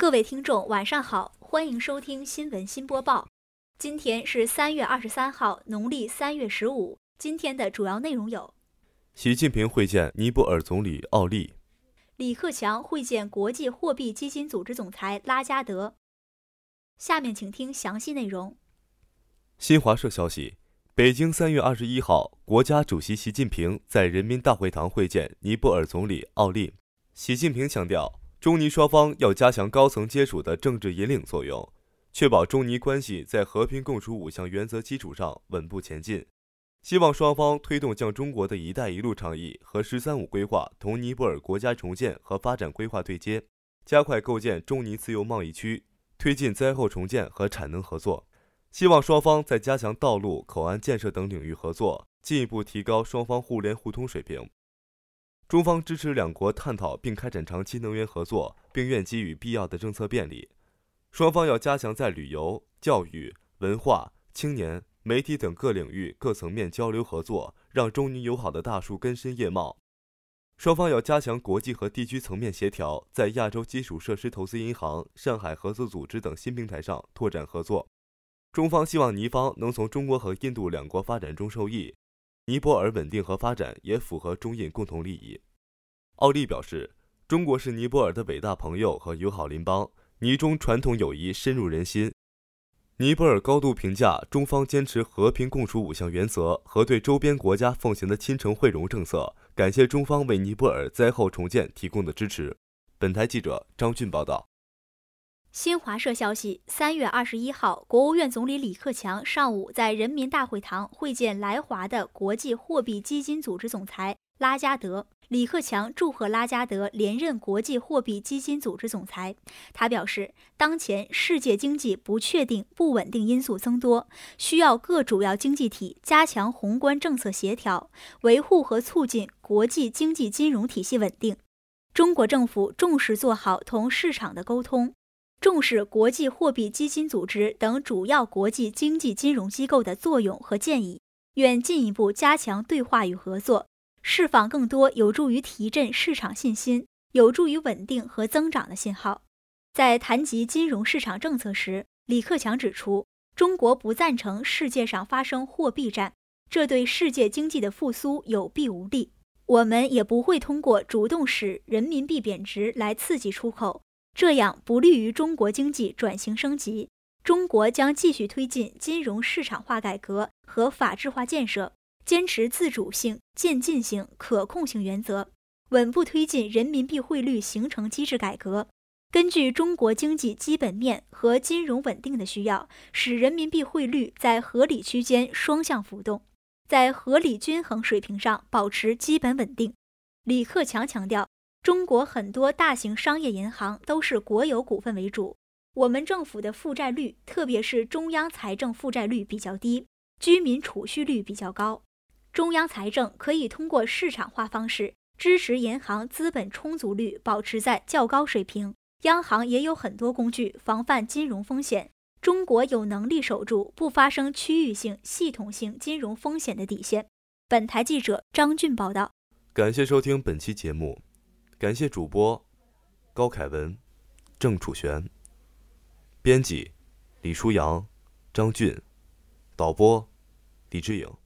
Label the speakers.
Speaker 1: 各位听众，晚上好，欢迎收听新闻新播报。今天是三月二十三号，农历三月十五。今天的主要内容有：
Speaker 2: 习近平会见尼泊尔总理奥利，
Speaker 1: 李克强会见国际货币基金组织总裁拉加德。下面请听详细内容。
Speaker 2: 新华社消息，北京三月二十一号，国家主席习近平在人民大会堂会见尼泊尔总理奥利。习近平强调，中尼双方要加强高层接触的政治引领作用。确保中尼关系在和平共处五项原则基础上稳步前进，希望双方推动将中国的一带一路倡议和“十三五”规划同尼泊尔国家重建和发展规划对接，加快构建中尼自由贸易区，推进灾后重建和产能合作。希望双方在加强道路、口岸建设等领域合作，进一步提高双方互联互通水平。中方支持两国探讨并开展长期能源合作，并愿给予必要的政策便利。双方要加强在旅游、教育、文化、青年、媒体等各领域各层面交流合作，让中尼友好的大树根深叶茂。双方要加强国际和地区层面协调，在亚洲基础设施投资银行、上海合作组织等新平台上拓展合作。中方希望尼方能从中国和印度两国发展中受益，尼泊尔稳定和发展也符合中印共同利益。奥利表示，中国是尼泊尔的伟大朋友和友好邻邦。尼中传统友谊深入人心，尼泊尔高度评价中方坚持和平共处五项原则和对周边国家奉行的亲诚惠容政策，感谢中方为尼泊尔灾后重建提供的支持。本台记者张俊报道。
Speaker 1: 新华社消息：三月二十一号，国务院总理李克强上午在人民大会堂会见来华的国际货币基金组织总裁拉加德。李克强祝贺拉加德连任国际货币基金组织总裁。他表示，当前世界经济不确定、不稳定因素增多，需要各主要经济体加强宏观政策协调，维护和促进国际经济金融体系稳定。中国政府重视做好同市场的沟通，重视国际货币基金组织等主要国际经济金融机构的作用和建议，愿进一步加强对话与合作。释放更多有助于提振市场信心、有助于稳定和增长的信号。在谈及金融市场政策时，李克强指出，中国不赞成世界上发生货币战，这对世界经济的复苏有弊无利。我们也不会通过主动使人民币贬值来刺激出口，这样不利于中国经济转型升级。中国将继续推进金融市场化改革和法治化建设。坚持自主性、渐进性、可控性原则，稳步推进人民币汇率形成机制改革。根据中国经济基本面和金融稳定的需要，使人民币汇率在合理区间双向浮动，在合理均衡水平上保持基本稳定。李克强强调，中国很多大型商业银行都是国有股份为主，我们政府的负债率，特别是中央财政负债率比较低，居民储蓄率比较高。中央财政可以通过市场化方式支持银行资本充足率保持在较高水平。央行也有很多工具防范金融风险。中国有能力守住不发生区域性、系统性金融风险的底线。本台记者张俊报道。
Speaker 2: 感谢收听本期节目，感谢主播高凯文、郑楚璇，编辑李舒阳、张俊，导播李志颖。